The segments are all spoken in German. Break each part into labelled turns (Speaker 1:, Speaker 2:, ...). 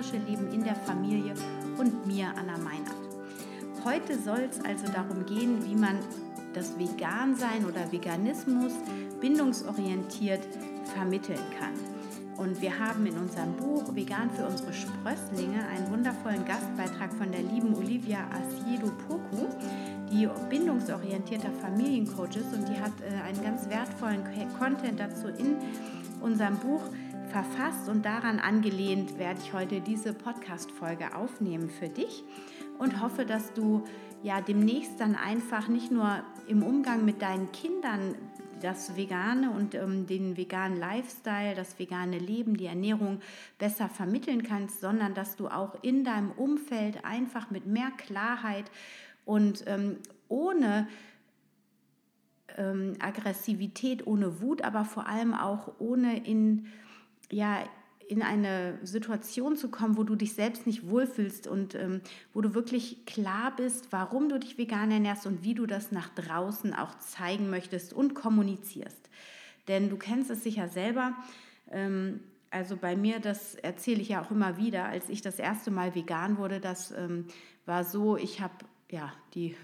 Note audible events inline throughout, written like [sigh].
Speaker 1: vegetarische Leben in der Familie und mir, Anna Meinert. Heute soll es also darum gehen, wie man das Vegansein oder Veganismus bindungsorientiert vermitteln kann. Und wir haben in unserem Buch Vegan für unsere Sprösslinge einen wundervollen Gastbeitrag von der lieben Olivia Asiedo Poku, die bindungsorientierter Familiencoach ist und die hat äh, einen ganz wertvollen Content dazu in unserem Buch verfasst und daran angelehnt werde ich heute diese Podcast-Folge aufnehmen für dich und hoffe, dass du ja demnächst dann einfach nicht nur im Umgang mit deinen Kindern das Vegane und ähm, den veganen Lifestyle, das vegane Leben, die Ernährung besser vermitteln kannst, sondern dass du auch in deinem Umfeld einfach mit mehr Klarheit und ähm, ohne ähm, Aggressivität, ohne Wut, aber vor allem auch ohne in, ja, in eine Situation zu kommen, wo du dich selbst nicht wohlfühlst und ähm, wo du wirklich klar bist, warum du dich vegan ernährst und wie du das nach draußen auch zeigen möchtest und kommunizierst. Denn du kennst es sicher selber. Ähm, also bei mir, das erzähle ich ja auch immer wieder, als ich das erste Mal vegan wurde, das ähm, war so, ich habe ja die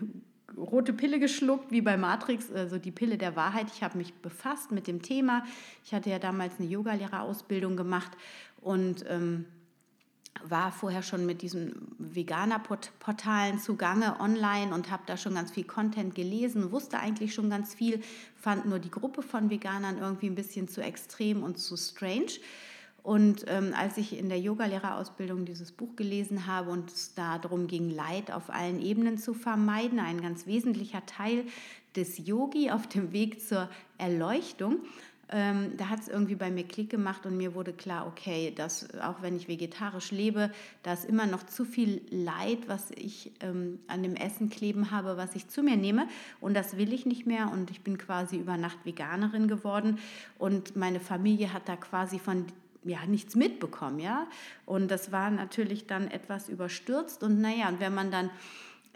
Speaker 1: rote Pille geschluckt, wie bei Matrix, also die Pille der Wahrheit. Ich habe mich befasst mit dem Thema. Ich hatte ja damals eine Yogalehrerausbildung gemacht und ähm, war vorher schon mit diesen Veganer-Portalen zugange online und habe da schon ganz viel Content gelesen, wusste eigentlich schon ganz viel, fand nur die Gruppe von Veganern irgendwie ein bisschen zu extrem und zu strange und ähm, als ich in der Yogalehrerausbildung dieses Buch gelesen habe und es da darum ging, Leid auf allen Ebenen zu vermeiden, ein ganz wesentlicher Teil des Yogi auf dem Weg zur Erleuchtung, ähm, da hat es irgendwie bei mir Klick gemacht und mir wurde klar, okay, dass auch wenn ich vegetarisch lebe, da ist immer noch zu viel Leid, was ich ähm, an dem Essen kleben habe, was ich zu mir nehme. Und das will ich nicht mehr. Und ich bin quasi über Nacht Veganerin geworden. Und meine Familie hat da quasi von ja, nichts mitbekommen, ja. Und das war natürlich dann etwas überstürzt. Und naja, und wenn man dann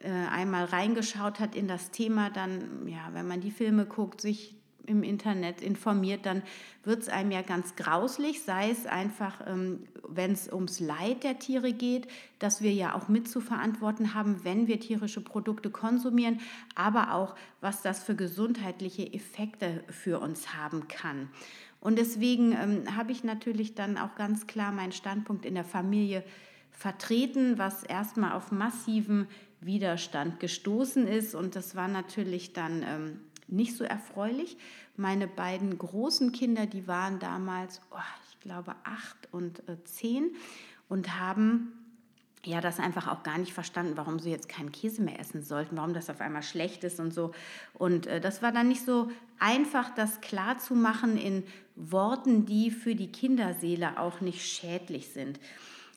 Speaker 1: äh, einmal reingeschaut hat in das Thema, dann, ja, wenn man die Filme guckt, sich im Internet informiert, dann wird es einem ja ganz grauslich, sei es einfach, ähm, wenn es ums Leid der Tiere geht, dass wir ja auch mit zu verantworten haben, wenn wir tierische Produkte konsumieren, aber auch, was das für gesundheitliche Effekte für uns haben kann. Und deswegen ähm, habe ich natürlich dann auch ganz klar meinen Standpunkt in der Familie vertreten, was erstmal auf massiven Widerstand gestoßen ist. Und das war natürlich dann ähm, nicht so erfreulich. Meine beiden großen Kinder, die waren damals, oh, ich glaube, acht und äh, zehn und haben ja, das einfach auch gar nicht verstanden, warum sie jetzt keinen Käse mehr essen sollten, warum das auf einmal schlecht ist und so. Und äh, das war dann nicht so einfach, das klar zu machen in Worten, die für die Kinderseele auch nicht schädlich sind.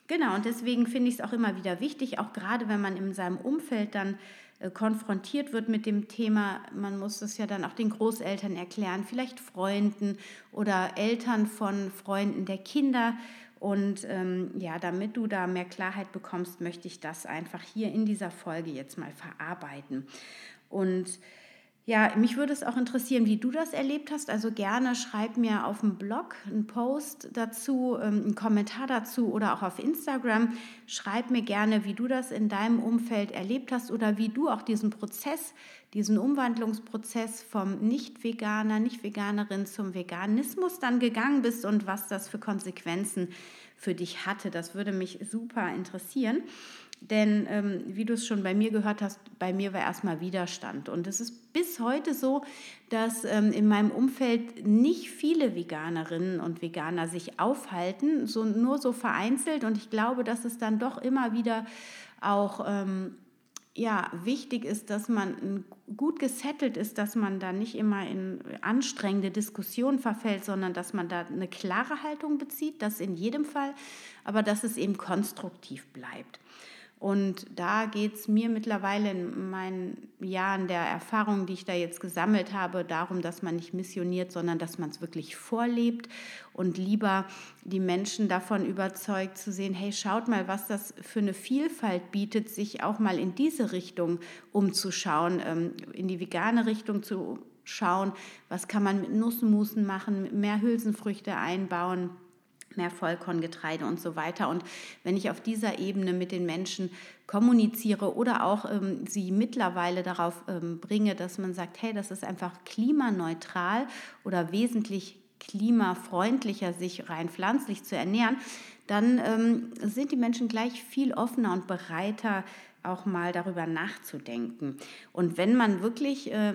Speaker 1: Genau, und deswegen finde ich es auch immer wieder wichtig, auch gerade wenn man in seinem Umfeld dann äh, konfrontiert wird mit dem Thema, man muss es ja dann auch den Großeltern erklären, vielleicht Freunden oder Eltern von Freunden der Kinder und ähm, ja, damit du da mehr Klarheit bekommst, möchte ich das einfach hier in dieser Folge jetzt mal verarbeiten. Und ja, mich würde es auch interessieren, wie du das erlebt hast. Also gerne schreib mir auf dem Blog einen Post dazu, ähm, einen Kommentar dazu oder auch auf Instagram. Schreib mir gerne, wie du das in deinem Umfeld erlebt hast oder wie du auch diesen Prozess diesen Umwandlungsprozess vom Nicht-Veganer, Nicht-Veganerin zum Veganismus dann gegangen bist und was das für Konsequenzen für dich hatte. Das würde mich super interessieren. Denn ähm, wie du es schon bei mir gehört hast, bei mir war erstmal Widerstand. Und es ist bis heute so, dass ähm, in meinem Umfeld nicht viele Veganerinnen und Veganer sich aufhalten, so, nur so vereinzelt. Und ich glaube, dass es dann doch immer wieder auch ähm, ja, wichtig ist, dass man gut gesettelt ist, dass man da nicht immer in anstrengende Diskussionen verfällt, sondern dass man da eine klare Haltung bezieht, das in jedem Fall, aber dass es eben konstruktiv bleibt. Und da geht es mir mittlerweile in meinen Jahren der Erfahrung, die ich da jetzt gesammelt habe, darum, dass man nicht missioniert, sondern dass man es wirklich vorlebt und lieber die Menschen davon überzeugt zu sehen, hey, schaut mal, was das für eine Vielfalt bietet, sich auch mal in diese Richtung umzuschauen, ähm, in die vegane Richtung zu schauen, was kann man mit Nussmusen machen, mehr Hülsenfrüchte einbauen mehr Vollkorngetreide und so weiter. Und wenn ich auf dieser Ebene mit den Menschen kommuniziere oder auch ähm, sie mittlerweile darauf ähm, bringe, dass man sagt, hey, das ist einfach klimaneutral oder wesentlich klimafreundlicher, sich rein pflanzlich zu ernähren, dann ähm, sind die Menschen gleich viel offener und bereiter, auch mal darüber nachzudenken. Und wenn man wirklich äh,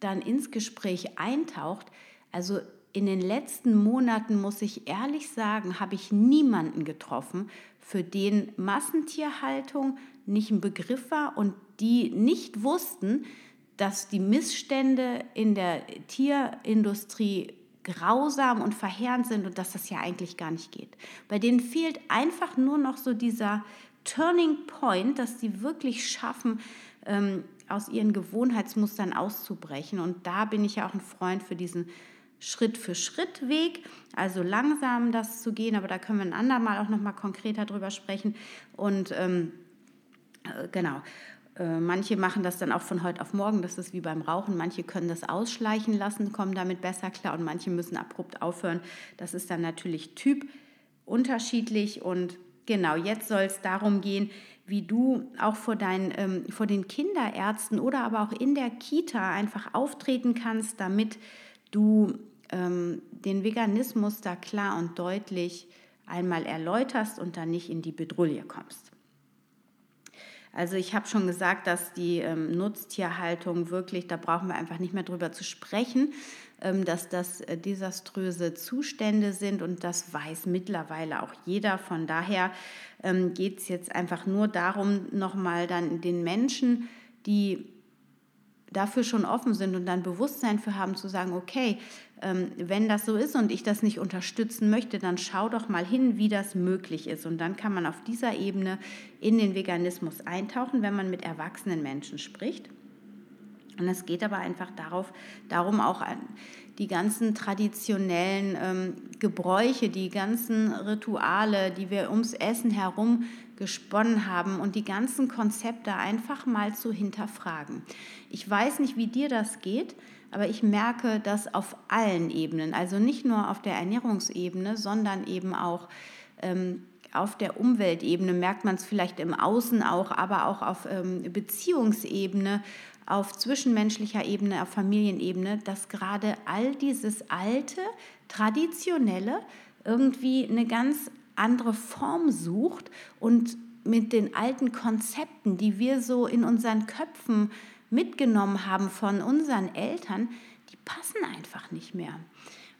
Speaker 1: dann ins Gespräch eintaucht, also in den letzten Monaten, muss ich ehrlich sagen, habe ich niemanden getroffen, für den Massentierhaltung nicht ein Begriff war und die nicht wussten, dass die Missstände in der Tierindustrie grausam und verheerend sind und dass das ja eigentlich gar nicht geht. Bei denen fehlt einfach nur noch so dieser Turning Point, dass sie wirklich schaffen, ähm, aus ihren Gewohnheitsmustern auszubrechen. Und da bin ich ja auch ein Freund für diesen Schritt-für-Schritt-Weg, also langsam das zu gehen, aber da können wir ein andermal auch nochmal konkreter drüber sprechen. Und ähm, äh, genau, äh, manche machen das dann auch von heute auf morgen, das ist wie beim Rauchen. Manche können das ausschleichen lassen, kommen damit besser klar und manche müssen abrupt aufhören. Das ist dann natürlich Typ unterschiedlich und genau, jetzt soll es darum gehen, wie du auch vor, deinen, ähm, vor den Kinderärzten oder aber auch in der Kita einfach auftreten kannst, damit du ähm, den Veganismus da klar und deutlich einmal erläuterst und dann nicht in die Bedrulle kommst. Also ich habe schon gesagt, dass die ähm, Nutztierhaltung wirklich, da brauchen wir einfach nicht mehr drüber zu sprechen, ähm, dass das äh, desaströse Zustände sind und das weiß mittlerweile auch jeder. Von daher ähm, geht es jetzt einfach nur darum, nochmal dann den Menschen, die dafür schon offen sind und dann Bewusstsein für haben, zu sagen, okay, ähm, wenn das so ist und ich das nicht unterstützen möchte, dann schau doch mal hin, wie das möglich ist. Und dann kann man auf dieser Ebene in den Veganismus eintauchen, wenn man mit erwachsenen Menschen spricht. Und es geht aber einfach darauf, darum auch die ganzen traditionellen ähm, Gebräuche, die ganzen Rituale, die wir ums Essen herum gesponnen haben und die ganzen Konzepte einfach mal zu hinterfragen. Ich weiß nicht, wie dir das geht, aber ich merke das auf allen Ebenen, also nicht nur auf der Ernährungsebene, sondern eben auch ähm, auf der Umweltebene merkt man es vielleicht im Außen auch, aber auch auf ähm, Beziehungsebene, auf zwischenmenschlicher Ebene, auf Familienebene, dass gerade all dieses alte, traditionelle irgendwie eine ganz andere Form sucht und mit den alten Konzepten, die wir so in unseren Köpfen mitgenommen haben von unseren Eltern, die passen einfach nicht mehr.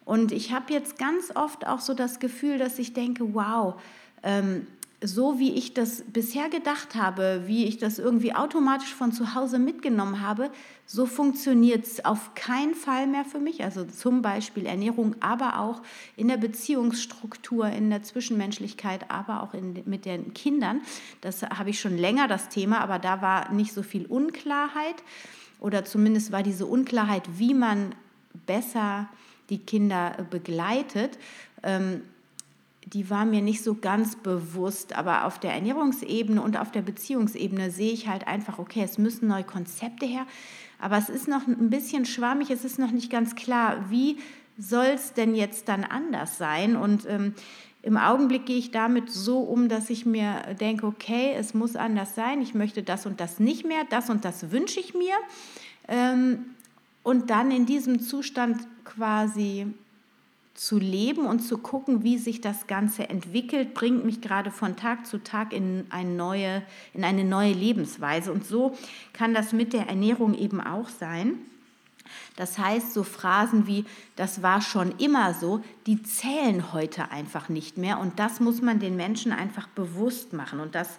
Speaker 1: Und ich habe jetzt ganz oft auch so das Gefühl, dass ich denke, wow, ähm, so wie ich das bisher gedacht habe, wie ich das irgendwie automatisch von zu Hause mitgenommen habe, so funktioniert es auf keinen Fall mehr für mich. Also zum Beispiel Ernährung, aber auch in der Beziehungsstruktur, in der Zwischenmenschlichkeit, aber auch in, mit den Kindern. Das habe ich schon länger das Thema, aber da war nicht so viel Unklarheit oder zumindest war diese Unklarheit, wie man besser die Kinder begleitet. Ähm, die war mir nicht so ganz bewusst, aber auf der Ernährungsebene und auf der Beziehungsebene sehe ich halt einfach, okay, es müssen neue Konzepte her, aber es ist noch ein bisschen schwammig, es ist noch nicht ganz klar, wie soll es denn jetzt dann anders sein und ähm, im Augenblick gehe ich damit so um, dass ich mir denke, okay, es muss anders sein, ich möchte das und das nicht mehr, das und das wünsche ich mir. Ähm, und dann in diesem Zustand quasi zu leben und zu gucken, wie sich das Ganze entwickelt, bringt mich gerade von Tag zu Tag in eine neue, in eine neue Lebensweise. Und so kann das mit der Ernährung eben auch sein. Das heißt, so Phrasen wie, das war schon immer so, die zählen heute einfach nicht mehr. Und das muss man den Menschen einfach bewusst machen. Und das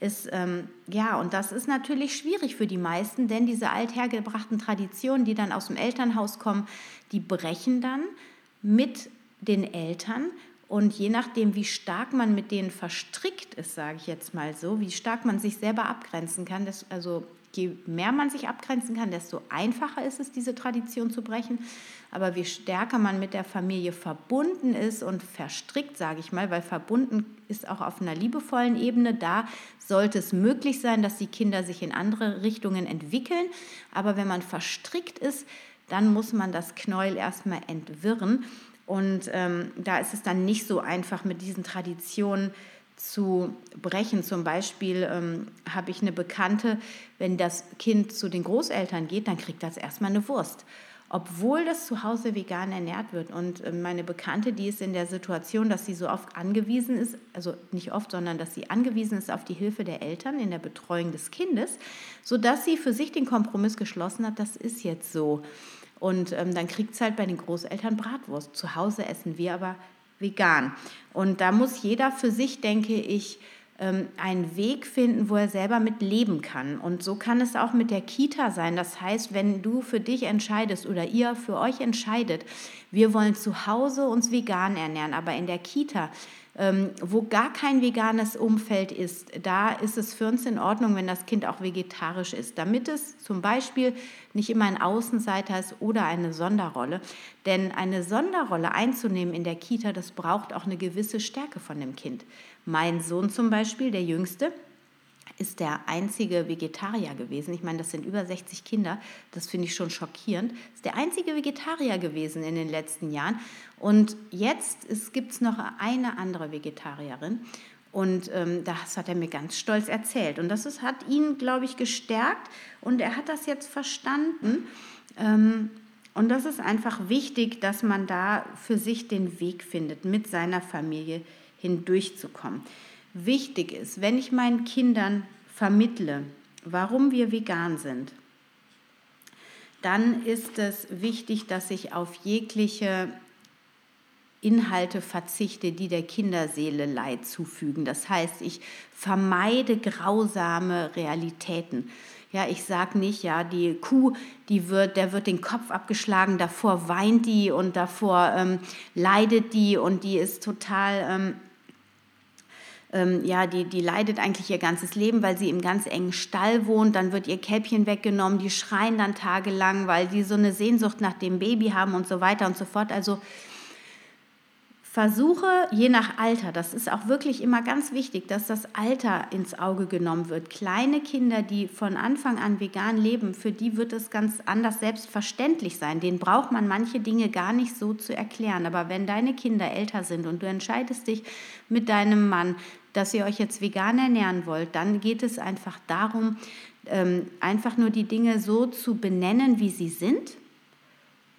Speaker 1: ist, ähm, ja, und das ist natürlich schwierig für die meisten, denn diese althergebrachten Traditionen, die dann aus dem Elternhaus kommen, die brechen dann mit den Eltern. Und je nachdem, wie stark man mit denen verstrickt ist, sage ich jetzt mal so, wie stark man sich selber abgrenzen kann, das, also je mehr man sich abgrenzen kann, desto einfacher ist es, diese Tradition zu brechen. Aber je stärker man mit der Familie verbunden ist und verstrickt, sage ich mal, weil verbunden ist auch auf einer liebevollen Ebene, da sollte es möglich sein, dass die Kinder sich in andere Richtungen entwickeln. Aber wenn man verstrickt ist, dann muss man das Knäuel erstmal entwirren. Und ähm, da ist es dann nicht so einfach mit diesen Traditionen zu brechen. Zum Beispiel ähm, habe ich eine Bekannte, wenn das Kind zu den Großeltern geht, dann kriegt das erstmal eine Wurst obwohl das zu Hause vegan ernährt wird. Und ähm, meine Bekannte, die ist in der Situation, dass sie so oft angewiesen ist, also nicht oft, sondern dass sie angewiesen ist auf die Hilfe der Eltern in der Betreuung des Kindes, sodass sie für sich den Kompromiss geschlossen hat, das ist jetzt so. Und ähm, dann kriegt es halt bei den Großeltern Bratwurst. Zu Hause essen wir aber vegan. Und da muss jeder für sich, denke ich, ähm, einen Weg finden, wo er selber mit leben kann. Und so kann es auch mit der Kita sein. Das heißt, wenn du für dich entscheidest oder ihr für euch entscheidet, wir wollen zu Hause uns vegan ernähren, aber in der Kita wo gar kein veganes Umfeld ist, da ist es für uns in Ordnung, wenn das Kind auch vegetarisch ist, damit es zum Beispiel nicht immer ein Außenseiter ist oder eine Sonderrolle. Denn eine Sonderrolle einzunehmen in der Kita, das braucht auch eine gewisse Stärke von dem Kind. Mein Sohn zum Beispiel, der Jüngste, ist der einzige Vegetarier gewesen. Ich meine, das sind über 60 Kinder. Das finde ich schon schockierend. Ist der einzige Vegetarier gewesen in den letzten Jahren. Und jetzt gibt es noch eine andere Vegetarierin. Und ähm, das hat er mir ganz stolz erzählt. Und das ist, hat ihn, glaube ich, gestärkt. Und er hat das jetzt verstanden. Ähm, und das ist einfach wichtig, dass man da für sich den Weg findet, mit seiner Familie hindurchzukommen. Wichtig ist, wenn ich meinen Kindern vermittle, warum wir vegan sind, dann ist es wichtig, dass ich auf jegliche Inhalte verzichte, die der Kinderseele Leid zufügen. Das heißt, ich vermeide grausame Realitäten. Ja, ich sage nicht, ja, die Kuh, die wird, der wird den Kopf abgeschlagen, davor weint die und davor ähm, leidet die und die ist total ähm, ähm, ja, die, die leidet eigentlich ihr ganzes Leben, weil sie im ganz engen Stall wohnt. Dann wird ihr Käppchen weggenommen, die schreien dann tagelang, weil die so eine Sehnsucht nach dem Baby haben und so weiter und so fort. Also versuche je nach Alter, das ist auch wirklich immer ganz wichtig, dass das Alter ins Auge genommen wird. Kleine Kinder, die von Anfang an vegan leben, für die wird es ganz anders selbstverständlich sein. Den braucht man manche Dinge gar nicht so zu erklären. Aber wenn deine Kinder älter sind und du entscheidest dich mit deinem Mann, dass ihr euch jetzt vegan ernähren wollt, dann geht es einfach darum, ähm, einfach nur die Dinge so zu benennen, wie sie sind,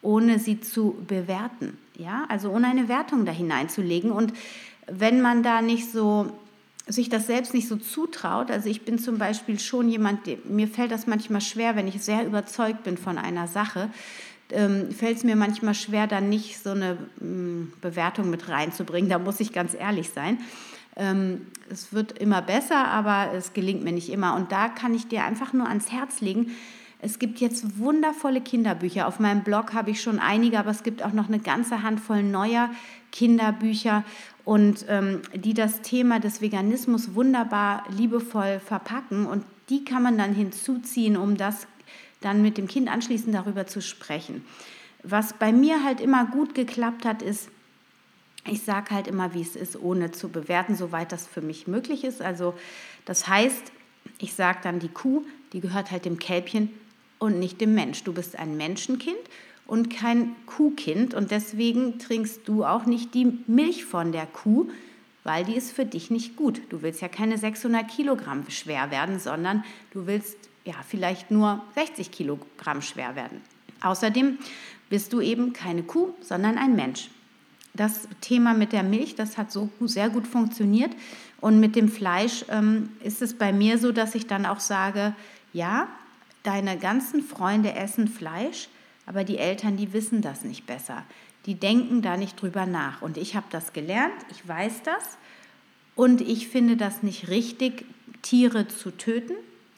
Speaker 1: ohne sie zu bewerten. Ja, also ohne eine Wertung da hineinzulegen. Und wenn man da nicht so sich das selbst nicht so zutraut. Also ich bin zum Beispiel schon jemand, mir fällt das manchmal schwer, wenn ich sehr überzeugt bin von einer Sache, ähm, fällt es mir manchmal schwer, dann nicht so eine ähm, Bewertung mit reinzubringen. Da muss ich ganz ehrlich sein. Ähm, es wird immer besser, aber es gelingt mir nicht immer. Und da kann ich dir einfach nur ans Herz legen. Es gibt jetzt wundervolle Kinderbücher. Auf meinem Blog habe ich schon einige, aber es gibt auch noch eine ganze Handvoll neuer Kinderbücher und ähm, die das Thema des Veganismus wunderbar liebevoll verpacken und die kann man dann hinzuziehen, um das dann mit dem Kind anschließend darüber zu sprechen. Was bei mir halt immer gut geklappt hat, ist, ich sage halt immer, wie es ist, ohne zu bewerten, soweit das für mich möglich ist. Also das heißt, ich sage dann, die Kuh, die gehört halt dem Kälbchen und nicht dem Mensch. Du bist ein Menschenkind und kein Kuhkind und deswegen trinkst du auch nicht die Milch von der Kuh, weil die ist für dich nicht gut. Du willst ja keine 600 Kilogramm schwer werden, sondern du willst ja vielleicht nur 60 Kilogramm schwer werden. Außerdem bist du eben keine Kuh, sondern ein Mensch das Thema mit der Milch, das hat so sehr gut funktioniert. Und mit dem Fleisch ähm, ist es bei mir so, dass ich dann auch sage, ja, deine ganzen Freunde essen Fleisch, aber die Eltern, die wissen das nicht besser. Die denken da nicht drüber nach. Und ich habe das gelernt, ich weiß das. Und ich finde das nicht richtig, Tiere zu töten.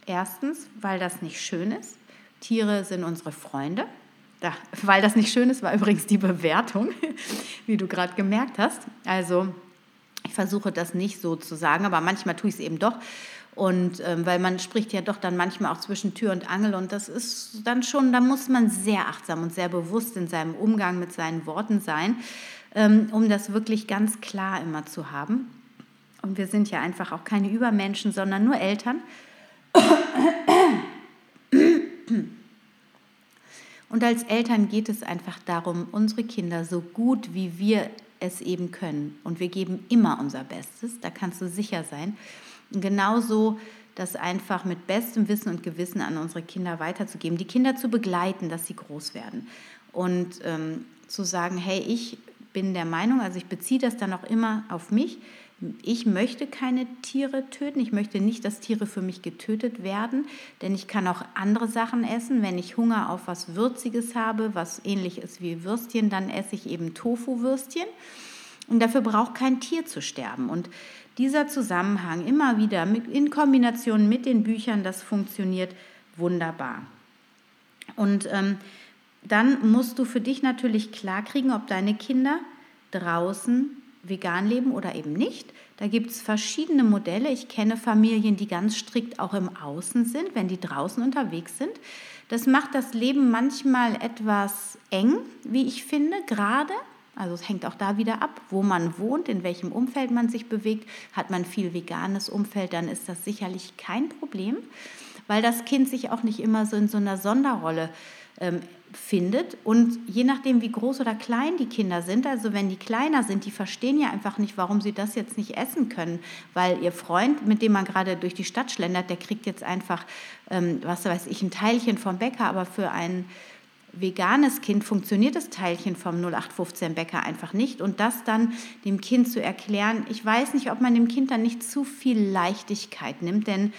Speaker 1: Erstens, weil das nicht schön ist. Tiere sind unsere Freunde. Ja, weil das nicht schön ist, war übrigens die Bewertung, [laughs] wie du gerade gemerkt hast. Also ich versuche das nicht so zu sagen, aber manchmal tue ich es eben doch. Und ähm, weil man spricht ja doch dann manchmal auch zwischen Tür und Angel und das ist dann schon, da muss man sehr achtsam und sehr bewusst in seinem Umgang mit seinen Worten sein, ähm, um das wirklich ganz klar immer zu haben. Und wir sind ja einfach auch keine Übermenschen, sondern nur Eltern. Und als Eltern geht es einfach darum, unsere Kinder so gut wie wir es eben können. Und wir geben immer unser Bestes, da kannst du sicher sein. Genauso das einfach mit bestem Wissen und Gewissen an unsere Kinder weiterzugeben, die Kinder zu begleiten, dass sie groß werden. Und ähm, zu sagen, hey, ich bin der Meinung, also ich beziehe das dann auch immer auf mich, ich möchte keine Tiere töten. Ich möchte nicht, dass Tiere für mich getötet werden, denn ich kann auch andere Sachen essen. Wenn ich Hunger auf was Würziges habe, was ähnlich ist wie Würstchen, dann esse ich eben Tofu-Würstchen. Und dafür braucht kein Tier zu sterben. Und dieser Zusammenhang immer wieder in Kombination mit den Büchern, das funktioniert wunderbar. Und ähm, dann musst du für dich natürlich klarkriegen, ob deine Kinder draußen vegan leben oder eben nicht. Da gibt es verschiedene Modelle. Ich kenne Familien, die ganz strikt auch im Außen sind, wenn die draußen unterwegs sind. Das macht das Leben manchmal etwas eng, wie ich finde, gerade. Also es hängt auch da wieder ab, wo man wohnt, in welchem Umfeld man sich bewegt. Hat man viel veganes Umfeld, dann ist das sicherlich kein Problem, weil das Kind sich auch nicht immer so in so einer Sonderrolle ähm, findet. Und je nachdem, wie groß oder klein die Kinder sind, also wenn die kleiner sind, die verstehen ja einfach nicht, warum sie das jetzt nicht essen können, weil ihr Freund, mit dem man gerade durch die Stadt schlendert, der kriegt jetzt einfach, ähm, was weiß ich, ein Teilchen vom Bäcker, aber für ein veganes Kind funktioniert das Teilchen vom 0815 Bäcker einfach nicht. Und das dann dem Kind zu erklären, ich weiß nicht, ob man dem Kind dann nicht zu viel Leichtigkeit nimmt, denn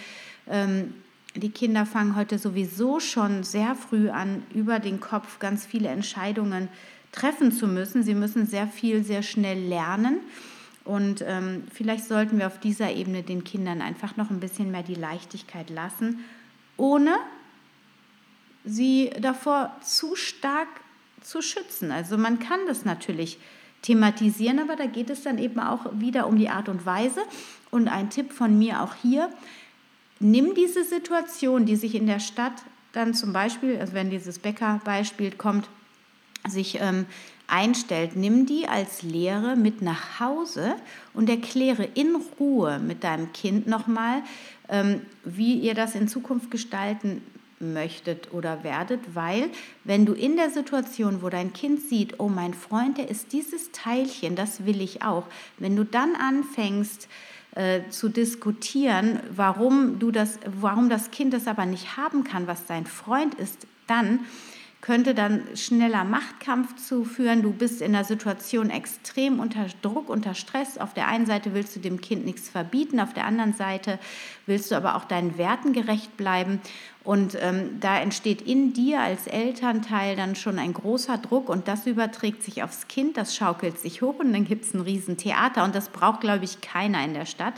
Speaker 1: ähm, die Kinder fangen heute sowieso schon sehr früh an, über den Kopf ganz viele Entscheidungen treffen zu müssen. Sie müssen sehr viel, sehr schnell lernen. Und ähm, vielleicht sollten wir auf dieser Ebene den Kindern einfach noch ein bisschen mehr die Leichtigkeit lassen, ohne sie davor zu stark zu schützen. Also man kann das natürlich thematisieren, aber da geht es dann eben auch wieder um die Art und Weise. Und ein Tipp von mir auch hier, nimm diese Situation, die sich in der Stadt dann zum Beispiel, also wenn dieses Bäckerbeispiel kommt, sich ähm, einstellt, nimm die als Lehre mit nach Hause und erkläre in Ruhe mit deinem Kind nochmal, ähm, wie ihr das in Zukunft gestalten möchtet oder werdet, weil wenn du in der Situation, wo dein Kind sieht, oh mein Freund, der ist dieses Teilchen, das will ich auch, wenn du dann anfängst, äh, zu diskutieren, warum, du das, warum das Kind das aber nicht haben kann, was sein Freund ist, dann könnte dann schneller Machtkampf zuführen. Du bist in der Situation extrem unter Druck, unter Stress. Auf der einen Seite willst du dem Kind nichts verbieten, auf der anderen Seite willst du aber auch deinen Werten gerecht bleiben. Und ähm, da entsteht in dir als Elternteil dann schon ein großer Druck und das überträgt sich aufs Kind, das schaukelt sich hoch und dann gibt es ein Riesentheater und das braucht, glaube ich, keiner in der Stadt.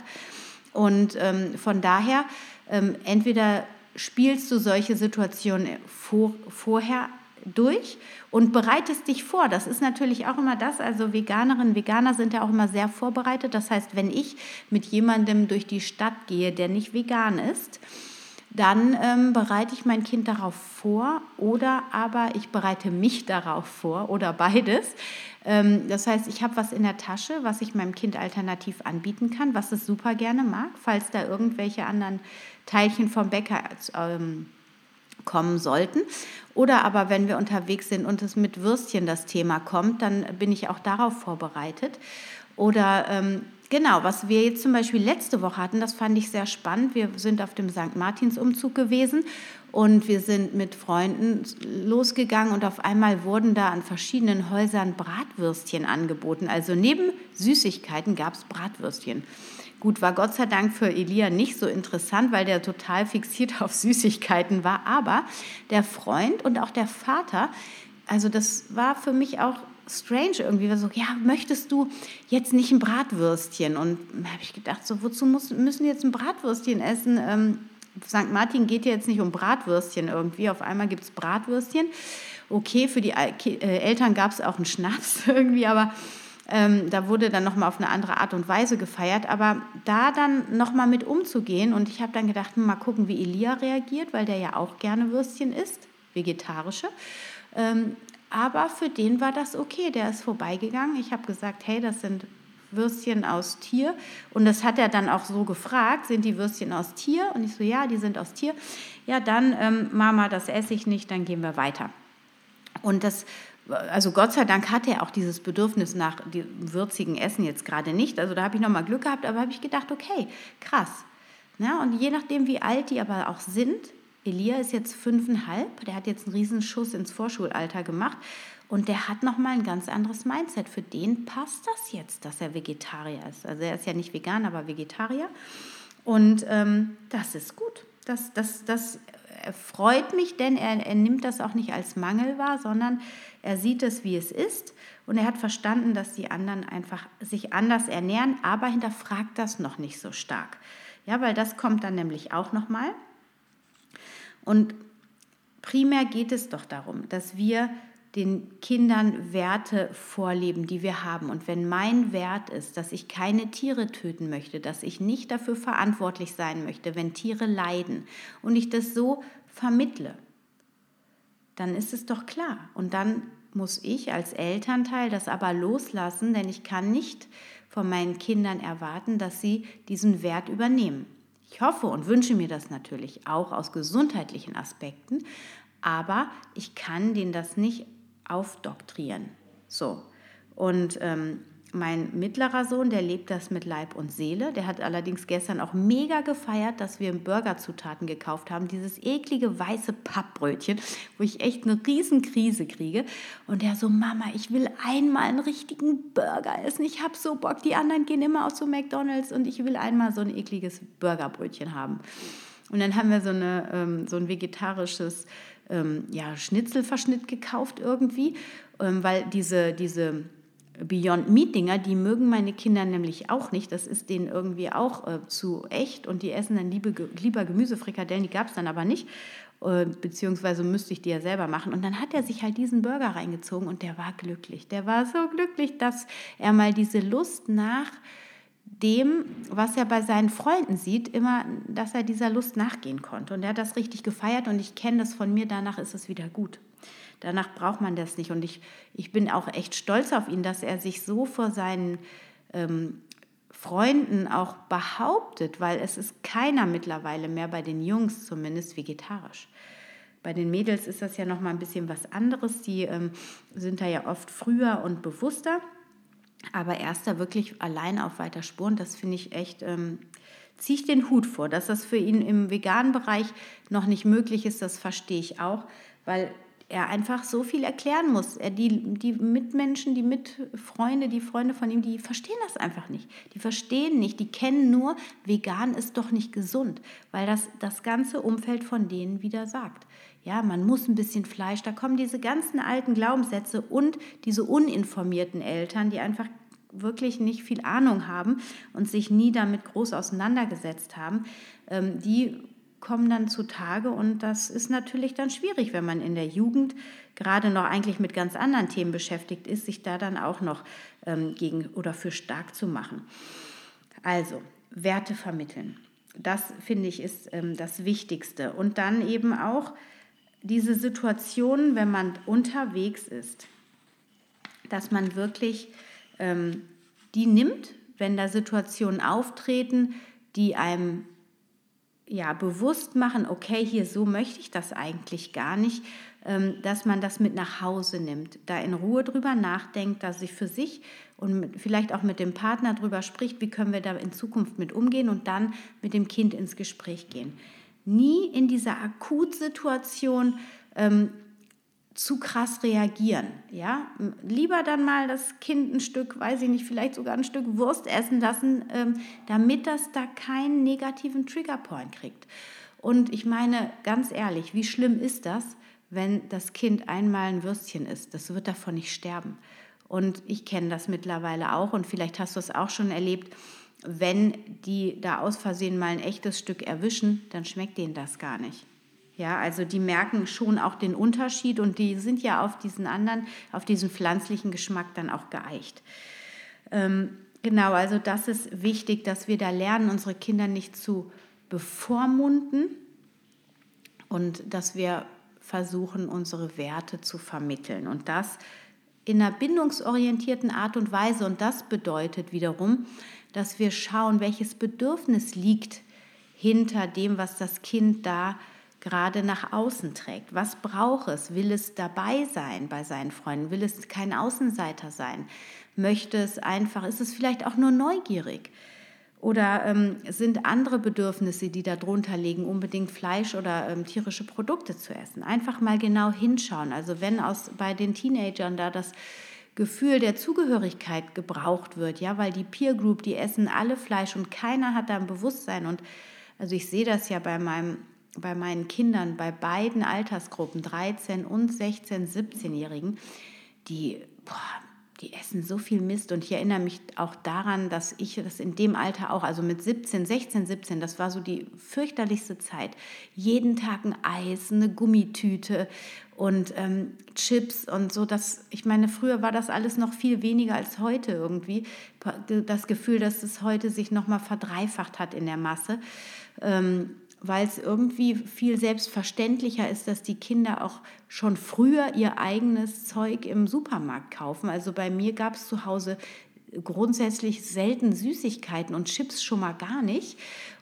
Speaker 1: Und ähm, von daher, ähm, entweder spielst du solche Situationen vor, vorher durch und bereitest dich vor. Das ist natürlich auch immer das. Also Veganerinnen, Veganer sind ja auch immer sehr vorbereitet. Das heißt, wenn ich mit jemandem durch die Stadt gehe, der nicht vegan ist, dann ähm, bereite ich mein Kind darauf vor oder aber ich bereite mich darauf vor oder beides. Ähm, das heißt, ich habe was in der Tasche, was ich meinem Kind alternativ anbieten kann, was es super gerne mag, falls da irgendwelche anderen Teilchen vom Bäcker ähm, kommen sollten. Oder aber wenn wir unterwegs sind und es mit Würstchen das Thema kommt, dann bin ich auch darauf vorbereitet. Oder ähm, Genau, was wir jetzt zum Beispiel letzte Woche hatten, das fand ich sehr spannend. Wir sind auf dem St. Martins-Umzug gewesen und wir sind mit Freunden losgegangen und auf einmal wurden da an verschiedenen Häusern Bratwürstchen angeboten. Also neben Süßigkeiten gab es Bratwürstchen. Gut, war Gott sei Dank für Elia nicht so interessant, weil der total fixiert [laughs] auf Süßigkeiten war. Aber der Freund und auch der Vater, also das war für mich auch strange irgendwie. So, ja, möchtest du jetzt nicht ein Bratwürstchen? Und da habe ich gedacht, so, wozu muss, müssen wir jetzt ein Bratwürstchen essen? Ähm, St. Martin geht ja jetzt nicht um Bratwürstchen irgendwie. Auf einmal gibt es Bratwürstchen. Okay, für die äh, Eltern gab es auch einen Schnaps [laughs] irgendwie, aber ähm, da wurde dann nochmal auf eine andere Art und Weise gefeiert. Aber da dann nochmal mit umzugehen und ich habe dann gedacht, hm, mal gucken, wie Elia reagiert, weil der ja auch gerne Würstchen isst, vegetarische. Ähm, aber für den war das okay. Der ist vorbeigegangen. Ich habe gesagt, hey, das sind Würstchen aus Tier. Und das hat er dann auch so gefragt, sind die Würstchen aus Tier? Und ich so, ja, die sind aus Tier. Ja, dann, ähm, Mama, das esse ich nicht, dann gehen wir weiter. Und das, also Gott sei Dank hatte er auch dieses Bedürfnis nach dem würzigen Essen jetzt gerade nicht. Also da habe ich nochmal Glück gehabt, aber habe ich gedacht, okay, krass. Ja, und je nachdem, wie alt die aber auch sind, Elia ist jetzt fünfeinhalb, der hat jetzt einen Riesenschuss ins Vorschulalter gemacht und der hat nochmal ein ganz anderes Mindset. Für den passt das jetzt, dass er Vegetarier ist. Also er ist ja nicht vegan, aber Vegetarier. Und ähm, das ist gut. Das, das, das freut mich, denn er, er nimmt das auch nicht als Mangel wahr, sondern er sieht es, wie es ist. Und er hat verstanden, dass die anderen einfach sich anders ernähren, aber hinterfragt das noch nicht so stark. Ja, weil das kommt dann nämlich auch nochmal. Und primär geht es doch darum, dass wir den Kindern Werte vorleben, die wir haben. Und wenn mein Wert ist, dass ich keine Tiere töten möchte, dass ich nicht dafür verantwortlich sein möchte, wenn Tiere leiden und ich das so vermittle, dann ist es doch klar. Und dann muss ich als Elternteil das aber loslassen, denn ich kann nicht von meinen Kindern erwarten, dass sie diesen Wert übernehmen. Ich hoffe und wünsche mir das natürlich auch aus gesundheitlichen Aspekten, aber ich kann denen das nicht aufdoktrieren. So. Und ähm, mein mittlerer Sohn, der lebt das mit Leib und Seele. Der hat allerdings gestern auch mega gefeiert, dass wir Burgerzutaten gekauft haben. Dieses eklige weiße Pappbrötchen, wo ich echt eine Riesenkrise kriege. Und der so, Mama, ich will einmal einen richtigen Burger essen. Ich habe so Bock. Die anderen gehen immer aus so McDonalds und ich will einmal so ein ekliges Burgerbrötchen haben. Und dann haben wir so, eine, ähm, so ein vegetarisches ähm, ja, Schnitzelverschnitt gekauft irgendwie, ähm, weil diese, diese Beyond Meat Dinger, die mögen meine Kinder nämlich auch nicht. Das ist denen irgendwie auch äh, zu echt und die essen dann liebe, lieber Gemüsefrikadellen, die gab es dann aber nicht. Äh, beziehungsweise müsste ich die ja selber machen. Und dann hat er sich halt diesen Burger reingezogen und der war glücklich. Der war so glücklich, dass er mal diese Lust nach dem, was er bei seinen Freunden sieht, immer, dass er dieser Lust nachgehen konnte. Und er hat das richtig gefeiert und ich kenne das von mir, danach ist es wieder gut. Danach braucht man das nicht. Und ich, ich bin auch echt stolz auf ihn, dass er sich so vor seinen ähm, Freunden auch behauptet, weil es ist keiner mittlerweile mehr bei den Jungs zumindest vegetarisch. Bei den Mädels ist das ja noch mal ein bisschen was anderes. Die ähm, sind da ja oft früher und bewusster. Aber erst da wirklich allein auf weiter Spuren, das finde ich echt, ähm, ziehe ich den Hut vor. Dass das für ihn im veganen Bereich noch nicht möglich ist, das verstehe ich auch, weil er einfach so viel erklären muss. Er, die, die Mitmenschen, die Mitfreunde, die Freunde von ihm, die verstehen das einfach nicht. Die verstehen nicht, die kennen nur, vegan ist doch nicht gesund, weil das das ganze Umfeld von denen wieder sagt. Ja, man muss ein bisschen Fleisch, da kommen diese ganzen alten Glaubenssätze und diese uninformierten Eltern, die einfach wirklich nicht viel Ahnung haben und sich nie damit groß auseinandergesetzt haben, ähm, die kommen dann zutage und das ist natürlich dann schwierig, wenn man in der Jugend gerade noch eigentlich mit ganz anderen Themen beschäftigt ist, sich da dann auch noch ähm, gegen oder für stark zu machen. Also Werte vermitteln. Das finde ich ist ähm, das Wichtigste. Und dann eben auch diese Situation, wenn man unterwegs ist, dass man wirklich ähm, die nimmt, wenn da Situationen auftreten, die einem ja, bewusst machen, okay, hier so möchte ich das eigentlich gar nicht, ähm, dass man das mit nach Hause nimmt, da in Ruhe drüber nachdenkt, dass sich für sich und vielleicht auch mit dem Partner drüber spricht, wie können wir da in Zukunft mit umgehen und dann mit dem Kind ins Gespräch gehen. Nie in dieser Akutsituation ähm, zu krass reagieren. Ja? Lieber dann mal das Kind ein Stück, weiß ich nicht, vielleicht sogar ein Stück Wurst essen lassen, ähm, damit das da keinen negativen Triggerpoint kriegt. Und ich meine, ganz ehrlich, wie schlimm ist das, wenn das Kind einmal ein Würstchen isst? Das wird davon nicht sterben. Und ich kenne das mittlerweile auch und vielleicht hast du es auch schon erlebt. Wenn die da aus Versehen mal ein echtes Stück erwischen, dann schmeckt denen das gar nicht. Ja, also die merken schon auch den Unterschied und die sind ja auf diesen anderen, auf diesen pflanzlichen Geschmack dann auch geeicht. Ähm, genau, also das ist wichtig, dass wir da lernen, unsere Kinder nicht zu bevormunden und dass wir versuchen, unsere Werte zu vermitteln. Und das in einer bindungsorientierten Art und Weise. Und das bedeutet wiederum, dass wir schauen, welches Bedürfnis liegt hinter dem, was das Kind da gerade nach außen trägt. Was braucht es? Will es dabei sein bei seinen Freunden? Will es kein Außenseiter sein? Möchte es einfach, ist es vielleicht auch nur neugierig? Oder ähm, sind andere Bedürfnisse, die darunter liegen, unbedingt Fleisch oder ähm, tierische Produkte zu essen? Einfach mal genau hinschauen. Also wenn aus, bei den Teenagern da das Gefühl der Zugehörigkeit gebraucht wird, ja, weil die Peer Group, die essen alle Fleisch und keiner hat da ein Bewusstsein. Und also ich sehe das ja bei meinem bei meinen Kindern, bei beiden Altersgruppen, 13 und 16, 17-Jährigen, die, die essen so viel Mist. Und ich erinnere mich auch daran, dass ich das in dem Alter auch, also mit 17, 16, 17, das war so die fürchterlichste Zeit. Jeden Tag ein Eis, eine Gummitüte und ähm, Chips und so. Das, ich meine, früher war das alles noch viel weniger als heute irgendwie. Das Gefühl, dass es heute sich nochmal verdreifacht hat in der Masse. Ähm, weil es irgendwie viel selbstverständlicher ist, dass die Kinder auch schon früher ihr eigenes Zeug im Supermarkt kaufen. Also bei mir gab es zu Hause grundsätzlich selten Süßigkeiten und Chips schon mal gar nicht.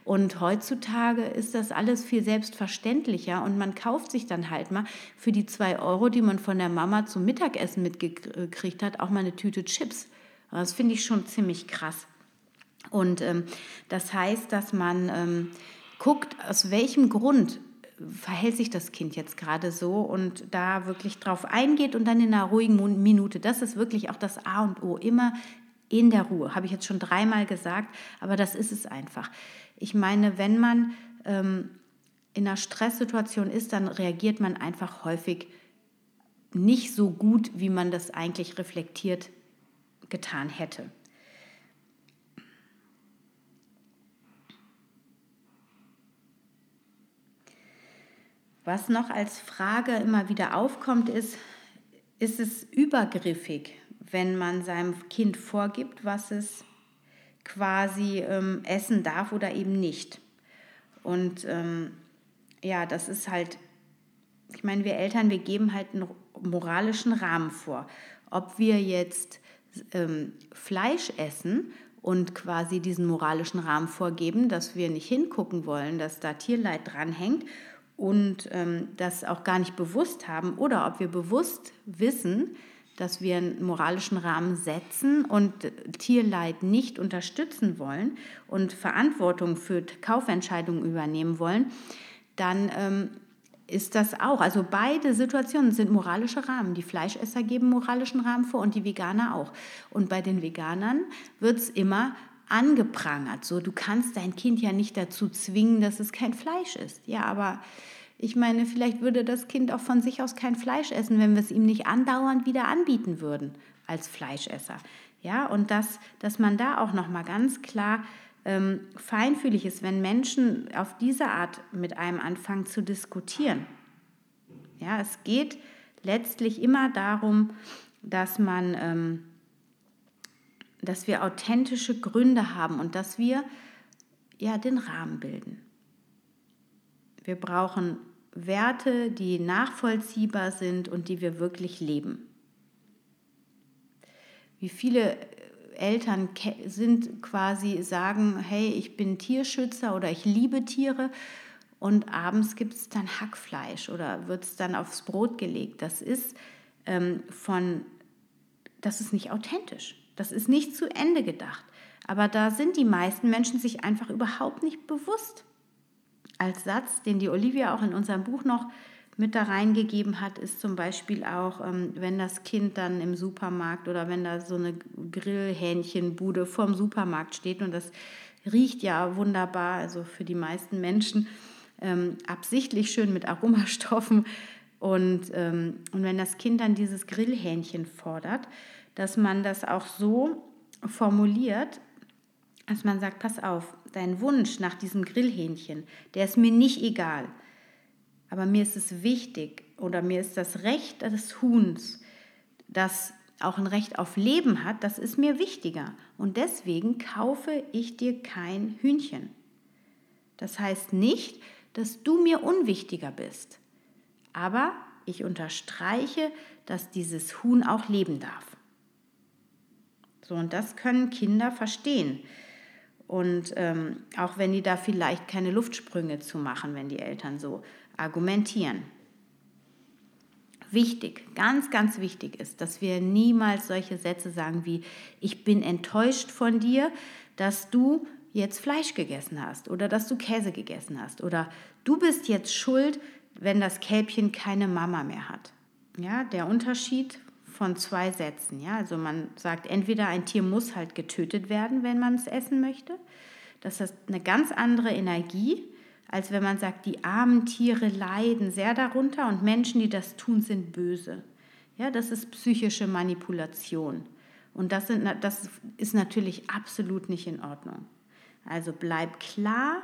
Speaker 1: Und heutzutage ist das alles viel selbstverständlicher und man kauft sich dann halt mal für die zwei Euro, die man von der Mama zum Mittagessen mitgekriegt hat, auch mal eine Tüte Chips. Das finde ich schon ziemlich krass. Und ähm, das heißt, dass man ähm, guckt, aus welchem Grund verhält sich das Kind jetzt gerade so und da wirklich drauf eingeht und dann in einer ruhigen Minute. Das ist wirklich auch das A und O. Immer in der Ruhe. Habe ich jetzt schon dreimal gesagt, aber das ist es einfach. Ich meine, wenn man ähm, in einer Stresssituation ist, dann reagiert man einfach häufig nicht so gut, wie man das eigentlich reflektiert getan hätte. Was noch als Frage immer wieder aufkommt, ist, ist es übergriffig, wenn man seinem Kind vorgibt, was es quasi ähm, essen darf oder eben nicht. Und ähm, ja, das ist halt, ich meine, wir Eltern, wir geben halt einen moralischen Rahmen vor. Ob wir jetzt ähm, Fleisch essen und quasi diesen moralischen Rahmen vorgeben, dass wir nicht hingucken wollen, dass da Tierleid dranhängt und ähm, das auch gar nicht bewusst haben oder ob wir bewusst wissen, dass wir einen moralischen Rahmen setzen und Tierleid nicht unterstützen wollen und Verantwortung für Kaufentscheidungen übernehmen wollen, dann ähm, ist das auch. Also beide Situationen sind moralische Rahmen. Die Fleischesser geben moralischen Rahmen vor und die Veganer auch. Und bei den Veganern wird es immer angeprangert. So, du kannst dein Kind ja nicht dazu zwingen, dass es kein Fleisch ist. Ja, aber ich meine, vielleicht würde das Kind auch von sich aus kein Fleisch essen, wenn wir es ihm nicht andauernd wieder anbieten würden als Fleischesser. Ja, und dass, dass man da auch nochmal ganz klar ähm, feinfühlig ist, wenn Menschen auf diese Art mit einem anfangen zu diskutieren. Ja, es geht letztlich immer darum, dass man ähm, dass wir authentische Gründe haben und dass wir ja den Rahmen bilden. Wir brauchen Werte, die nachvollziehbar sind und die wir wirklich leben. Wie viele Eltern sind quasi sagen, hey, ich bin Tierschützer oder ich liebe Tiere und abends gibt es dann Hackfleisch oder wird es dann aufs Brot gelegt. Das ist ähm, von, das ist nicht authentisch. Das ist nicht zu Ende gedacht. Aber da sind die meisten Menschen sich einfach überhaupt nicht bewusst. Als Satz, den die Olivia auch in unserem Buch noch mit da reingegeben hat, ist zum Beispiel auch, ähm, wenn das Kind dann im Supermarkt oder wenn da so eine Grillhähnchenbude vorm Supermarkt steht und das riecht ja wunderbar, also für die meisten Menschen ähm, absichtlich schön mit Aromastoffen. Und, ähm, und wenn das Kind dann dieses Grillhähnchen fordert, dass man das auch so formuliert, dass man sagt, pass auf, dein Wunsch nach diesem Grillhähnchen, der ist mir nicht egal. Aber mir ist es wichtig oder mir ist das Recht des Huhns, das auch ein Recht auf Leben hat, das ist mir wichtiger. Und deswegen kaufe ich dir kein Hühnchen. Das heißt nicht, dass du mir unwichtiger bist. Aber ich unterstreiche, dass dieses Huhn auch leben darf. So, und das können Kinder verstehen. Und ähm, auch wenn die da vielleicht keine Luftsprünge zu machen, wenn die Eltern so argumentieren. Wichtig, ganz, ganz wichtig ist, dass wir niemals solche Sätze sagen wie, ich bin enttäuscht von dir, dass du jetzt Fleisch gegessen hast oder dass du Käse gegessen hast oder du bist jetzt schuld, wenn das Kälbchen keine Mama mehr hat. Ja, der Unterschied von zwei Sätzen. Ja, also man sagt entweder ein Tier muss halt getötet werden, wenn man es essen möchte. Das ist eine ganz andere Energie, als wenn man sagt, die armen Tiere leiden sehr darunter und Menschen, die das tun, sind böse. Ja, das ist psychische Manipulation. Und das, sind, das ist natürlich absolut nicht in Ordnung. Also bleib klar,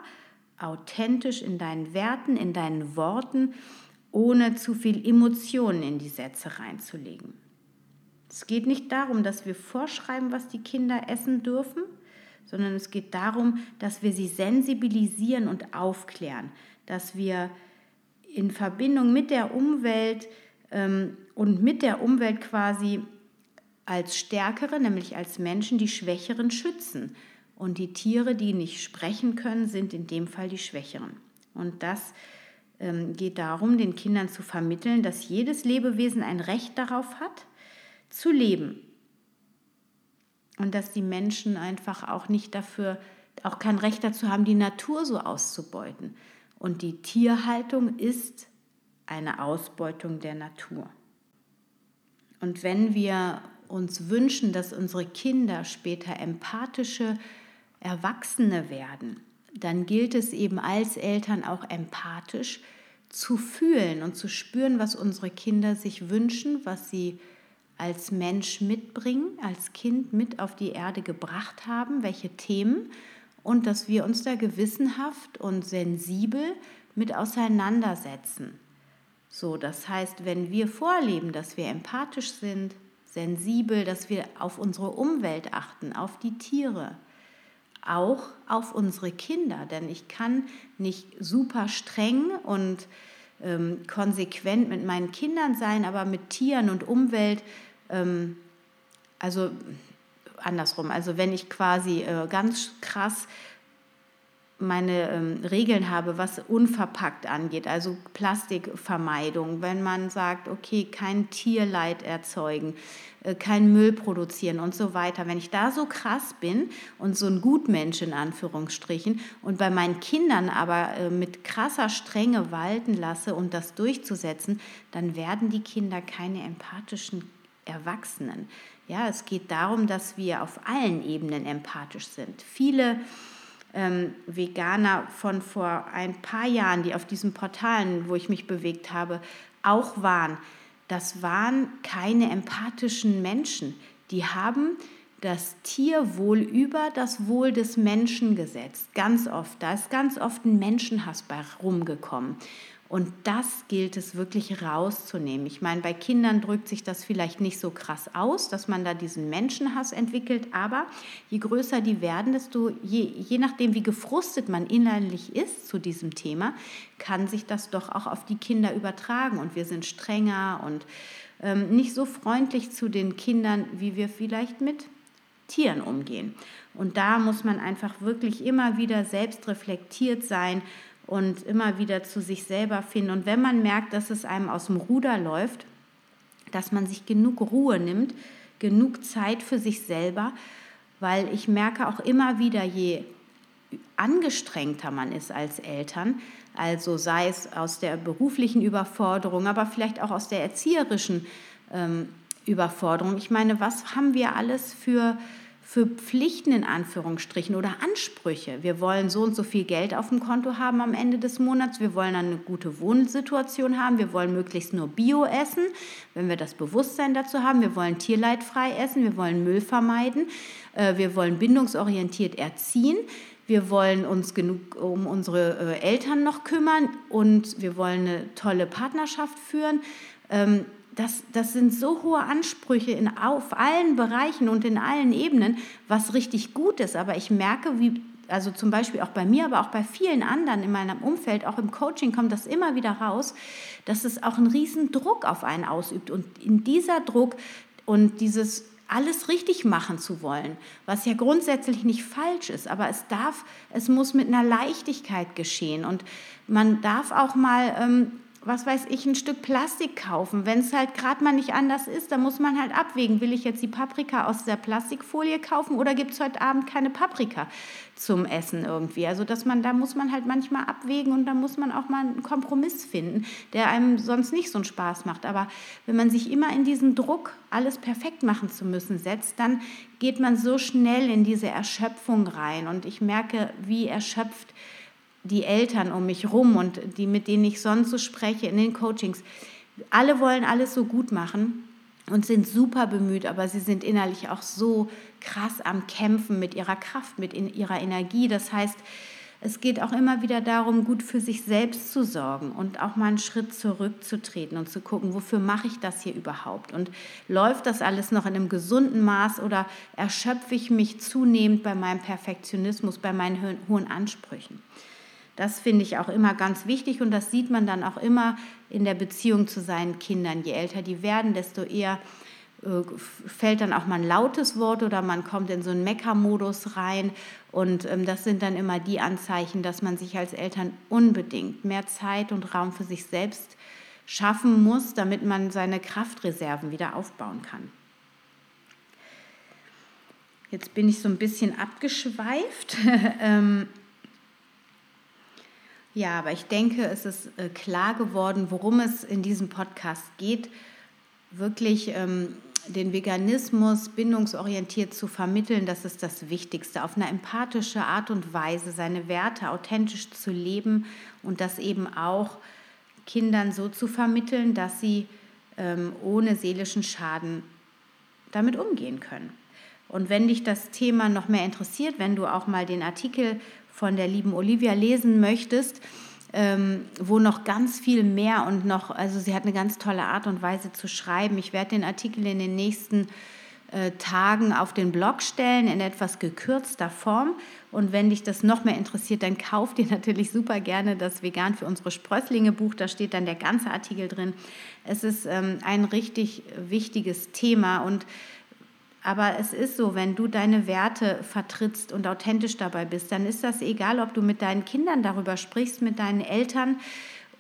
Speaker 1: authentisch in deinen Werten, in deinen Worten, ohne zu viel Emotionen in die Sätze reinzulegen. Es geht nicht darum, dass wir vorschreiben, was die Kinder essen dürfen, sondern es geht darum, dass wir sie sensibilisieren und aufklären, dass wir in Verbindung mit der Umwelt ähm, und mit der Umwelt quasi als Stärkere, nämlich als Menschen, die Schwächeren schützen. Und die Tiere, die nicht sprechen können, sind in dem Fall die Schwächeren. Und das ähm, geht darum, den Kindern zu vermitteln, dass jedes Lebewesen ein Recht darauf hat, zu leben. Und dass die Menschen einfach auch nicht dafür, auch kein Recht dazu haben, die Natur so auszubeuten. Und die Tierhaltung ist eine Ausbeutung der Natur. Und wenn wir uns wünschen, dass unsere Kinder später empathische Erwachsene werden, dann gilt es eben als Eltern auch empathisch zu fühlen und zu spüren, was unsere Kinder sich wünschen, was sie als Mensch mitbringen, als Kind mit auf die Erde gebracht haben, welche Themen und dass wir uns da gewissenhaft und sensibel mit auseinandersetzen. So, das heißt, wenn wir vorleben, dass wir empathisch sind, sensibel, dass wir auf unsere Umwelt achten, auf die Tiere, auch auf unsere Kinder. Denn ich kann nicht super streng und ähm, konsequent mit meinen Kindern sein, aber mit Tieren und Umwelt, ähm, also andersrum. Also wenn ich quasi äh, ganz krass meine ähm, Regeln habe, was unverpackt angeht, also Plastikvermeidung, wenn man sagt, okay, kein Tierleid erzeugen, äh, kein Müll produzieren und so weiter. Wenn ich da so krass bin und so ein Gutmensch in Anführungsstrichen und bei meinen Kindern aber äh, mit krasser Strenge walten lasse und das durchzusetzen, dann werden die Kinder keine empathischen Erwachsenen. Ja, es geht darum, dass wir auf allen Ebenen empathisch sind. Viele ähm, Veganer von vor ein paar Jahren, die auf diesen Portalen, wo ich mich bewegt habe, auch waren, das waren keine empathischen Menschen. Die haben das Tierwohl über das Wohl des Menschen gesetzt. Ganz oft. Da ist ganz oft ein Menschenhass bei rumgekommen. Und das gilt es wirklich rauszunehmen. Ich meine, bei Kindern drückt sich das vielleicht nicht so krass aus, dass man da diesen Menschenhass entwickelt, aber je größer die werden, desto je, je nachdem, wie gefrustet man innerlich ist zu diesem Thema, kann sich das doch auch auf die Kinder übertragen. Und wir sind strenger und ähm, nicht so freundlich zu den Kindern, wie wir vielleicht mit Tieren umgehen. Und da muss man einfach wirklich immer wieder selbst reflektiert sein und immer wieder zu sich selber finden. Und wenn man merkt, dass es einem aus dem Ruder läuft, dass man sich genug Ruhe nimmt, genug Zeit für sich selber, weil ich merke auch immer wieder, je angestrengter man ist als Eltern, also sei es aus der beruflichen Überforderung, aber vielleicht auch aus der erzieherischen ähm, Überforderung. Ich meine, was haben wir alles für für Pflichten in Anführungsstrichen oder Ansprüche. Wir wollen so und so viel Geld auf dem Konto haben am Ende des Monats. Wir wollen eine gute Wohnsituation haben. Wir wollen möglichst nur Bio essen, wenn wir das Bewusstsein dazu haben. Wir wollen tierleidfrei essen. Wir wollen Müll vermeiden. Äh, wir wollen bindungsorientiert erziehen. Wir wollen uns genug um unsere äh, Eltern noch kümmern und wir wollen eine tolle Partnerschaft führen. Das, das sind so hohe Ansprüche in, auf allen Bereichen und in allen Ebenen, was richtig gut ist. Aber ich merke, wie, also zum Beispiel auch bei mir, aber auch bei vielen anderen in meinem Umfeld, auch im Coaching kommt das immer wieder raus, dass es auch einen riesen Druck auf einen ausübt. Und in dieser Druck und dieses alles richtig machen zu wollen, was ja grundsätzlich nicht falsch ist, aber es darf, es muss mit einer Leichtigkeit geschehen und man darf auch mal ähm, was weiß ich, ein Stück Plastik kaufen. Wenn es halt gerade mal nicht anders ist, dann muss man halt abwägen, will ich jetzt die Paprika aus der Plastikfolie kaufen oder gibt es heute Abend keine Paprika zum Essen irgendwie. Also dass man, da muss man halt manchmal abwägen und da muss man auch mal einen Kompromiss finden, der einem sonst nicht so einen Spaß macht. Aber wenn man sich immer in diesen Druck, alles perfekt machen zu müssen, setzt, dann geht man so schnell in diese Erschöpfung rein. Und ich merke, wie erschöpft die Eltern um mich rum und die, mit denen ich sonst so spreche in den Coachings, alle wollen alles so gut machen und sind super bemüht, aber sie sind innerlich auch so krass am Kämpfen mit ihrer Kraft, mit ihrer Energie. Das heißt, es geht auch immer wieder darum, gut für sich selbst zu sorgen und auch mal einen Schritt zurückzutreten und zu gucken, wofür mache ich das hier überhaupt? Und läuft das alles noch in einem gesunden Maß oder erschöpfe ich mich zunehmend bei meinem Perfektionismus, bei meinen hohen Ansprüchen? Das finde ich auch immer ganz wichtig und das sieht man dann auch immer in der Beziehung zu seinen Kindern. Je älter die werden, desto eher äh, fällt dann auch mal ein lautes Wort oder man kommt in so einen Meckermodus rein. Und ähm, das sind dann immer die Anzeichen, dass man sich als Eltern unbedingt mehr Zeit und Raum für sich selbst schaffen muss, damit man seine Kraftreserven wieder aufbauen kann. Jetzt bin ich so ein bisschen abgeschweift. [laughs] Ja, aber ich denke, es ist äh, klar geworden, worum es in diesem Podcast geht, wirklich ähm, den Veganismus bindungsorientiert zu vermitteln, das ist das Wichtigste, auf eine empathische Art und Weise seine Werte authentisch zu leben und das eben auch Kindern so zu vermitteln, dass sie ähm, ohne seelischen Schaden damit umgehen können. Und wenn dich das Thema noch mehr interessiert, wenn du auch mal den Artikel von der lieben Olivia lesen möchtest, ähm, wo noch ganz viel mehr und noch, also sie hat eine ganz tolle Art und Weise zu schreiben. Ich werde den Artikel in den nächsten äh, Tagen auf den Blog stellen in etwas gekürzter Form. Und wenn dich das noch mehr interessiert, dann kauf dir [laughs] natürlich super gerne das Vegan für unsere Sprösslinge Buch. Da steht dann der ganze Artikel drin. Es ist ähm, ein richtig wichtiges Thema und aber es ist so, wenn du deine Werte vertrittst und authentisch dabei bist, dann ist das egal, ob du mit deinen Kindern darüber sprichst, mit deinen Eltern,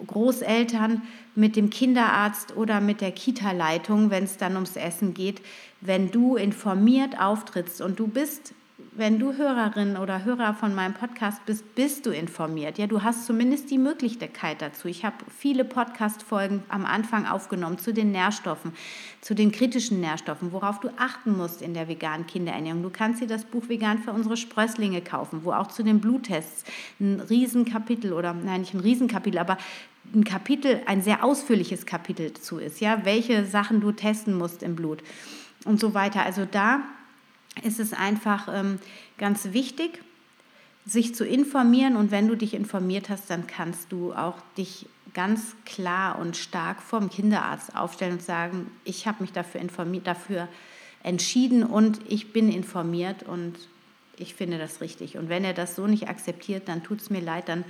Speaker 1: Großeltern, mit dem Kinderarzt oder mit der Kita-Leitung, wenn es dann ums Essen geht. Wenn du informiert auftrittst und du bist wenn du Hörerin oder Hörer von meinem Podcast bist, bist du informiert. Ja, du hast zumindest die Möglichkeit dazu. Ich habe viele Podcast-Folgen am Anfang aufgenommen zu den Nährstoffen, zu den kritischen Nährstoffen, worauf du achten musst in der veganen Kinderernährung. Du kannst dir das Buch Vegan für unsere Sprösslinge kaufen, wo auch zu den Bluttests ein Riesenkapitel oder nein, nicht ein Riesenkapitel, aber ein Kapitel, ein sehr ausführliches Kapitel dazu ist, ja, welche Sachen du testen musst im Blut und so weiter. Also da ist es einfach ähm, ganz wichtig, sich zu informieren. Und wenn du dich informiert hast, dann kannst du auch dich ganz klar und stark vom Kinderarzt aufstellen und sagen, ich habe mich dafür informiert, dafür entschieden und ich bin informiert und ich finde das richtig. Und wenn er das so nicht akzeptiert, dann tut es mir leid, dann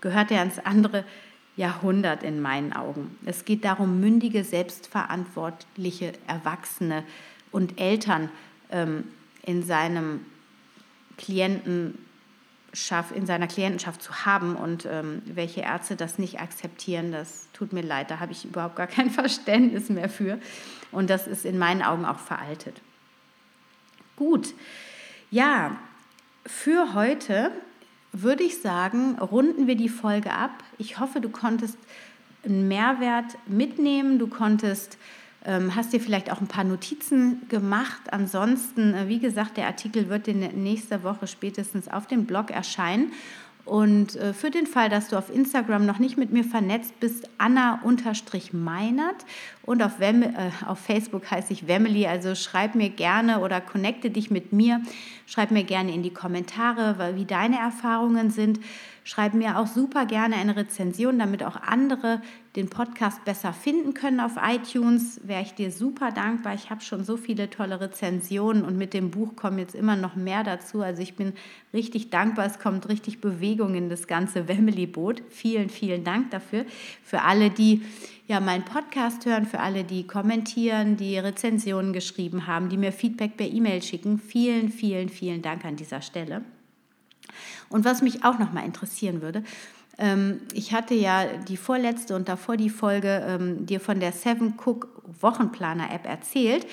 Speaker 1: gehört er ans andere Jahrhundert in meinen Augen. Es geht darum, mündige, selbstverantwortliche Erwachsene und Eltern ähm, in seinem Klientenschaft, in seiner Klientenschaft zu haben und ähm, welche Ärzte das nicht akzeptieren, das tut mir leid, da habe ich überhaupt gar kein [laughs] Verständnis mehr für. Und das ist in meinen Augen auch veraltet. Gut, ja, für heute würde ich sagen, runden wir die Folge ab. Ich hoffe, du konntest einen Mehrwert mitnehmen, du konntest hast dir vielleicht auch ein paar Notizen gemacht. Ansonsten, äh, wie gesagt, der Artikel wird in nächster Woche spätestens auf dem Blog erscheinen. Und äh, für den Fall, dass du auf Instagram noch nicht mit mir vernetzt bist, Anna-Meinert und auf, Wem äh, auf Facebook heiße ich Wemily, also schreib mir gerne oder connecte dich mit mir, schreib mir gerne in die Kommentare, wie deine Erfahrungen sind. Schreib mir auch super gerne eine Rezension, damit auch andere den Podcast besser finden können auf iTunes. Wäre ich dir super dankbar. Ich habe schon so viele tolle Rezensionen und mit dem Buch kommen jetzt immer noch mehr dazu. Also ich bin richtig dankbar. Es kommt richtig Bewegung in das ganze Wemily-Boot. Vielen, vielen Dank dafür. Für alle, die ja meinen Podcast hören, für alle, die kommentieren, die Rezensionen geschrieben haben, die mir Feedback per E-Mail schicken. Vielen, vielen, vielen Dank an dieser Stelle. Und was mich auch noch mal interessieren würde, ähm, ich hatte ja die vorletzte und davor die Folge ähm, dir von der Seven Cook Wochenplaner App erzählt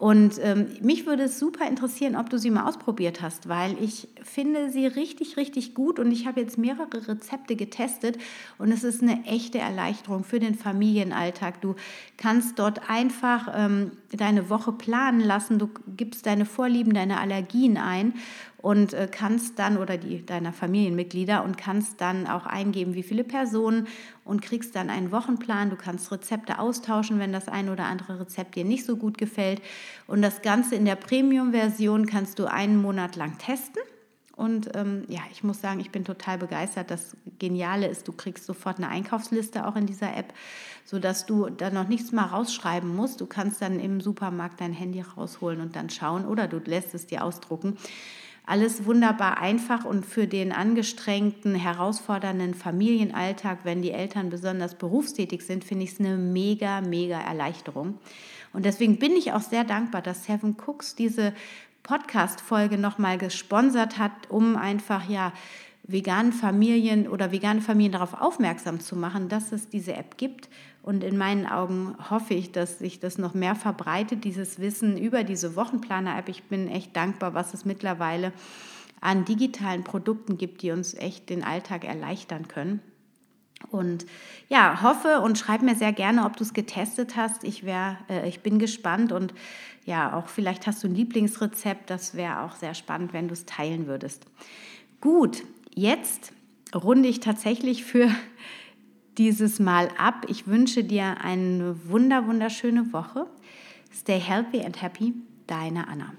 Speaker 1: und ähm, mich würde es super interessieren, ob du sie mal ausprobiert hast, weil ich finde sie richtig, richtig gut und ich habe jetzt mehrere Rezepte getestet und es ist eine echte Erleichterung für den Familienalltag. Du kannst dort einfach ähm, deine Woche planen lassen, du gibst deine Vorlieben, deine Allergien ein und äh, kannst dann oder die deiner Familienmitglieder und kannst dann auch eingeben, wie viele Personen und kriegst dann einen Wochenplan. Du kannst Rezepte austauschen, wenn das ein oder andere Rezept dir nicht so gut gefällt. Und das Ganze in der Premium-Version kannst du einen Monat lang testen. Und ähm, ja, ich muss sagen, ich bin total begeistert. Das Geniale ist, du kriegst sofort eine Einkaufsliste auch in dieser App, sodass du dann noch nichts mal rausschreiben musst. Du kannst dann im Supermarkt dein Handy rausholen und dann schauen oder du lässt es dir ausdrucken. Alles wunderbar einfach und für den angestrengten, herausfordernden Familienalltag, wenn die Eltern besonders berufstätig sind, finde ich es eine mega, mega Erleichterung. Und deswegen bin ich auch sehr dankbar, dass Seven Cooks diese Podcast-Folge nochmal gesponsert hat, um einfach ja veganen Familien oder vegane Familien darauf aufmerksam zu machen, dass es diese App gibt und in meinen Augen hoffe ich, dass sich das noch mehr verbreitet, dieses Wissen über diese Wochenplaner-App. Ich bin echt dankbar, was es mittlerweile an digitalen Produkten gibt, die uns echt den Alltag erleichtern können. Und ja, hoffe und schreib mir sehr gerne, ob du es getestet hast. Ich, wär, äh, ich bin gespannt und ja, auch vielleicht hast du ein Lieblingsrezept. Das wäre auch sehr spannend, wenn du es teilen würdest. Gut, jetzt runde ich tatsächlich für dieses Mal ab. Ich wünsche dir eine wunder, wunderschöne Woche. Stay healthy and happy, deine Anna.